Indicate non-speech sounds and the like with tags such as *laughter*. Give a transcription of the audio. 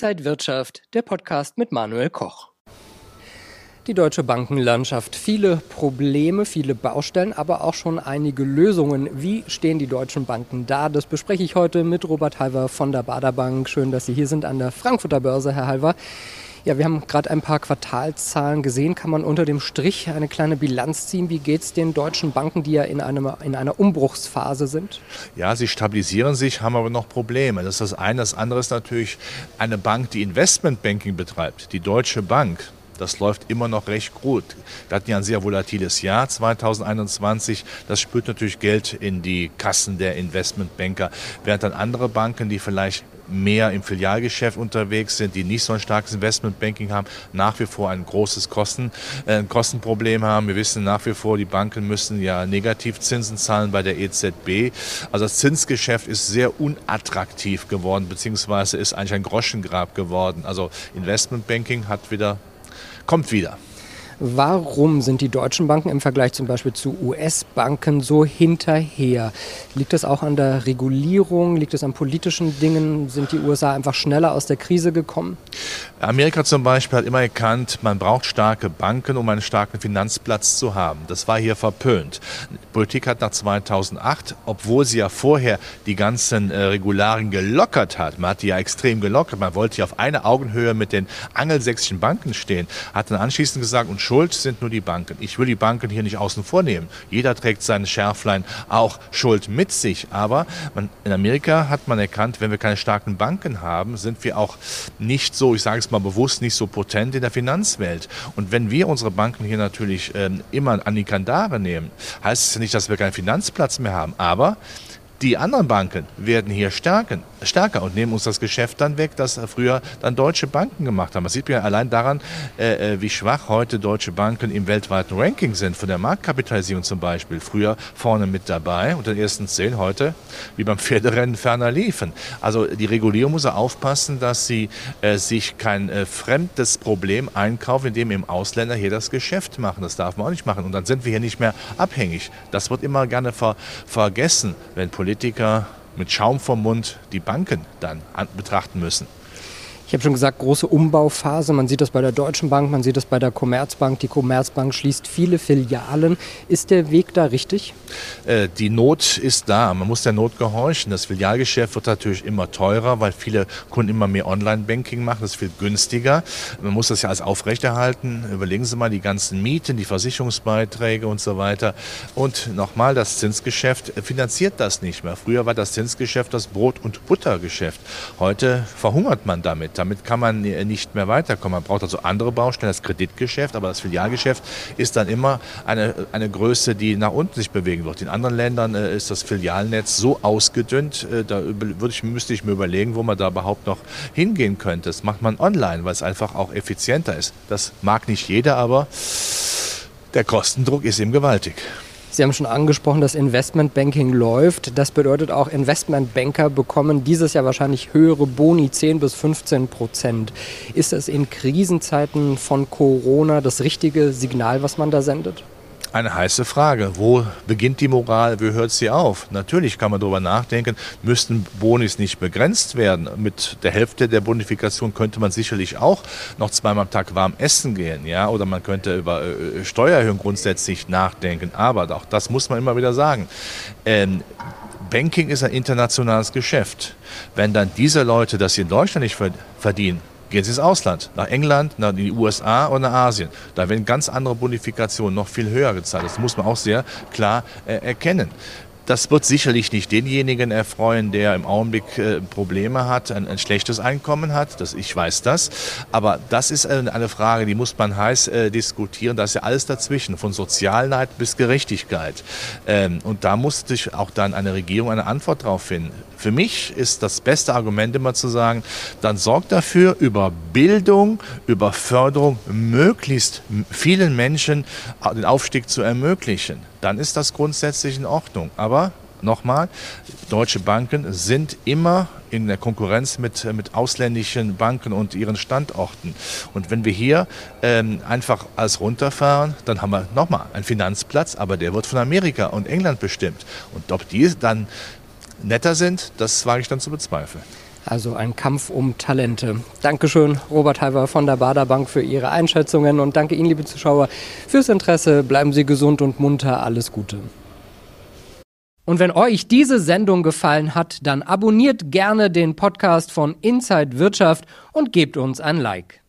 Inside Wirtschaft, der Podcast mit Manuel Koch. Die deutsche Bankenlandschaft. Viele Probleme, viele Baustellen, aber auch schon einige Lösungen. Wie stehen die deutschen Banken da? Das bespreche ich heute mit Robert Halver von der Baderbank. Schön, dass Sie hier sind an der Frankfurter Börse, Herr Halver. Ja, wir haben gerade ein paar Quartalzahlen gesehen. Kann man unter dem Strich eine kleine Bilanz ziehen? Wie geht es den deutschen Banken, die ja in, einem, in einer Umbruchsphase sind? Ja, sie stabilisieren sich, haben aber noch Probleme. Das ist das eine. Das andere ist natürlich eine Bank, die Investmentbanking betreibt. Die Deutsche Bank, das läuft immer noch recht gut. Wir hatten ja ein sehr volatiles Jahr 2021. Das spürt natürlich Geld in die Kassen der Investmentbanker, während dann andere Banken, die vielleicht mehr im Filialgeschäft unterwegs sind, die nicht so ein starkes Investmentbanking haben, nach wie vor ein großes Kosten, äh, Kostenproblem haben. Wir wissen nach wie vor, die Banken müssen ja Negativzinsen zahlen bei der EZB. Also das Zinsgeschäft ist sehr unattraktiv geworden, beziehungsweise ist eigentlich ein Groschengrab geworden. Also Investmentbanking hat wieder, kommt wieder. Warum sind die deutschen Banken im Vergleich zum Beispiel zu US-Banken so hinterher? Liegt das auch an der Regulierung? Liegt es an politischen Dingen? Sind die USA einfach schneller aus der Krise gekommen? Amerika zum Beispiel hat immer erkannt, man braucht starke Banken, um einen starken Finanzplatz zu haben. Das war hier verpönt. Die Politik hat nach 2008, obwohl sie ja vorher die ganzen äh, Regularien gelockert hat, man hat die ja extrem gelockert, man wollte ja auf einer Augenhöhe mit den angelsächsischen Banken stehen, hat dann anschließend gesagt, und schuld sind nur die Banken. Ich will die Banken hier nicht außen vor nehmen. Jeder trägt sein Schärflein auch Schuld mit sich. Aber man, in Amerika hat man erkannt, wenn wir keine starken Banken haben, sind wir auch nicht so, ich sage es mal bewusst, nicht so potent in der Finanzwelt. Und wenn wir unsere Banken hier natürlich ähm, immer an die Kandare nehmen, heißt es ja nicht, dass wir keinen Finanzplatz mehr haben. Aber die anderen Banken werden hier stärken, stärker und nehmen uns das Geschäft dann weg, das früher dann deutsche Banken gemacht haben. Das sieht man ja allein daran, äh, äh, wie schwach heute deutsche Banken im weltweiten Ranking sind, von der Marktkapitalisierung zum Beispiel. Früher vorne mit dabei und den ersten zehn, heute wie beim *laughs* Pferderennen ferner liefen. Also die Regulierung muss aufpassen, dass sie äh, sich kein äh, fremdes Problem einkaufen, indem im Ausländer hier das Geschäft machen. Das darf man auch nicht machen. Und dann sind wir hier nicht mehr abhängig. Das wird immer gerne ver vergessen, wenn Politiker Politiker mit Schaum vom Mund die Banken dann betrachten müssen. Ich habe schon gesagt, große Umbauphase. Man sieht das bei der Deutschen Bank, man sieht das bei der Commerzbank. Die Commerzbank schließt viele Filialen. Ist der Weg da richtig? Äh, die Not ist da. Man muss der Not gehorchen. Das Filialgeschäft wird natürlich immer teurer, weil viele Kunden immer mehr Online-Banking machen. Das ist viel günstiger. Man muss das ja alles aufrechterhalten. Überlegen Sie mal die ganzen Mieten, die Versicherungsbeiträge und so weiter. Und nochmal, das Zinsgeschäft finanziert das nicht mehr. Früher war das Zinsgeschäft das Brot- und Buttergeschäft. Heute verhungert man damit. Damit kann man nicht mehr weiterkommen. Man braucht also andere Baustellen, das Kreditgeschäft, aber das Filialgeschäft ist dann immer eine, eine Größe, die nach unten sich bewegen wird. In anderen Ländern äh, ist das Filialnetz so ausgedünnt, äh, da würde ich, müsste ich mir überlegen, wo man da überhaupt noch hingehen könnte. Das macht man online, weil es einfach auch effizienter ist. Das mag nicht jeder, aber der Kostendruck ist eben gewaltig. Sie haben schon angesprochen, dass Investmentbanking läuft. Das bedeutet auch, Investmentbanker bekommen dieses Jahr wahrscheinlich höhere Boni, 10 bis 15 Prozent. Ist das in Krisenzeiten von Corona das richtige Signal, was man da sendet? Eine heiße Frage. Wo beginnt die Moral, wo hört sie auf? Natürlich kann man darüber nachdenken, müssten Bonis nicht begrenzt werden. Mit der Hälfte der Bonifikation könnte man sicherlich auch noch zweimal am Tag warm essen gehen. Ja? Oder man könnte über äh, Steuererhöhung grundsätzlich nachdenken. Aber auch das muss man immer wieder sagen. Ähm, Banking ist ein internationales Geschäft. Wenn dann diese Leute das hier in Deutschland nicht verdienen, Gehen Sie ins Ausland, nach England, nach die USA oder nach Asien. Da werden ganz andere Bonifikationen noch viel höher gezahlt. Das muss man auch sehr klar äh, erkennen. Das wird sicherlich nicht denjenigen erfreuen, der im Augenblick äh, Probleme hat, ein, ein, schlechtes Einkommen hat. Das, ich weiß das. Aber das ist eine Frage, die muss man heiß äh, diskutieren. Da ist ja alles dazwischen, von Sozialneid bis Gerechtigkeit. Ähm, und da muss sich auch dann eine Regierung eine Antwort drauf finden. Für mich ist das beste Argument immer zu sagen, dann sorgt dafür, über Bildung, über Förderung möglichst vielen Menschen den Aufstieg zu ermöglichen. Dann ist das grundsätzlich in Ordnung. Aber nochmal, deutsche Banken sind immer in der Konkurrenz mit, mit ausländischen Banken und ihren Standorten. Und wenn wir hier ähm, einfach alles runterfahren, dann haben wir nochmal einen Finanzplatz, aber der wird von Amerika und England bestimmt. Und ob die dann netter sind, das wage ich dann zu bezweifeln. Also ein Kampf um Talente. Dankeschön, Robert Halver von der Bader Bank, für Ihre Einschätzungen und danke Ihnen, liebe Zuschauer, fürs Interesse. Bleiben Sie gesund und munter. Alles Gute. Und wenn euch diese Sendung gefallen hat, dann abonniert gerne den Podcast von Inside Wirtschaft und gebt uns ein Like.